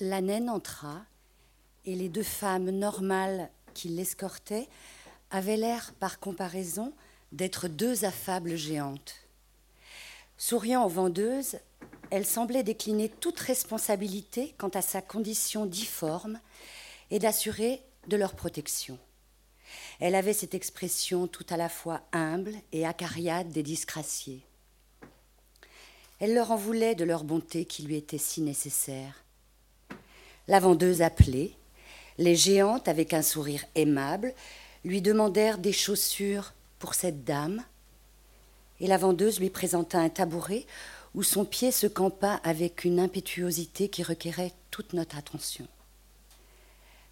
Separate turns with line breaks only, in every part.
La naine entra, et les deux femmes normales qui l'escortaient avaient l'air, par comparaison, d'être deux affables géantes. Souriant aux vendeuses, elle semblait décliner toute responsabilité quant à sa condition difforme et d'assurer de leur protection. Elle avait cette expression tout à la fois humble et acariade des disgraciés. Elle leur en voulait de leur bonté qui lui était si nécessaire. La vendeuse appelait, les géantes, avec un sourire aimable, lui demandèrent des chaussures pour cette dame, et la vendeuse lui présenta un tabouret où son pied se campa avec une impétuosité qui requérait toute notre attention.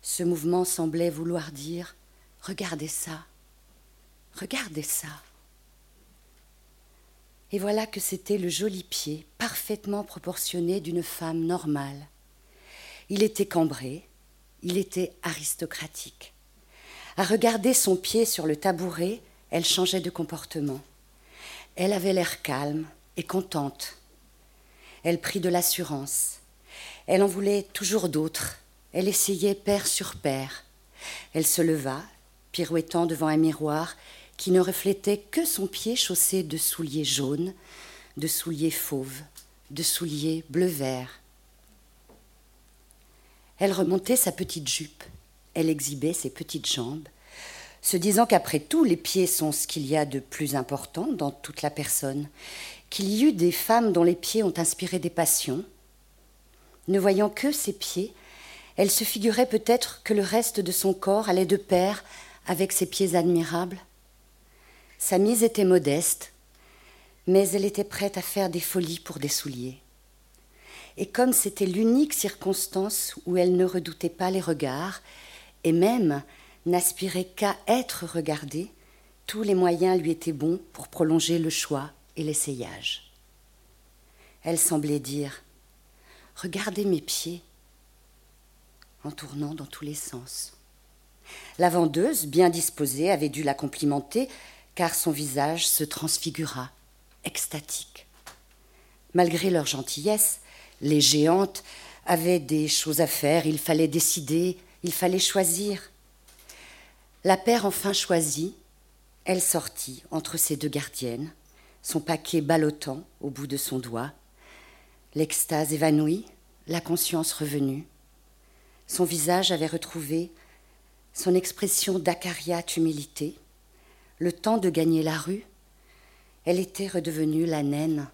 Ce mouvement semblait vouloir dire Regardez ça, regardez ça. Et voilà que c'était le joli pied, parfaitement proportionné d'une femme normale. Il était cambré, il était aristocratique. À regarder son pied sur le tabouret, elle changeait de comportement. Elle avait l'air calme et contente. Elle prit de l'assurance. Elle en voulait toujours d'autres. Elle essayait paire sur paire. Elle se leva, pirouettant devant un miroir qui ne reflétait que son pied chaussé de souliers jaunes, de souliers fauves, de souliers bleu-vert. Elle remontait sa petite jupe, elle exhibait ses petites jambes, se disant qu'après tout, les pieds sont ce qu'il y a de plus important dans toute la personne, qu'il y eut des femmes dont les pieds ont inspiré des passions. Ne voyant que ses pieds, elle se figurait peut-être que le reste de son corps allait de pair avec ses pieds admirables. Sa mise était modeste, mais elle était prête à faire des folies pour des souliers. Et comme c'était l'unique circonstance où elle ne redoutait pas les regards, et même n'aspirait qu'à être regardée, tous les moyens lui étaient bons pour prolonger le choix et l'essayage. Elle semblait dire Regardez mes pieds, en tournant dans tous les sens. La vendeuse, bien disposée, avait dû la complimenter, car son visage se transfigura, extatique. Malgré leur gentillesse, les géantes avaient des choses à faire, il fallait décider, il fallait choisir. La paire enfin choisit, elle sortit entre ses deux gardiennes, son paquet ballottant au bout de son doigt, l'extase évanouie, la conscience revenue. Son visage avait retrouvé son expression d'acariate humilité. Le temps de gagner la rue, elle était redevenue la naine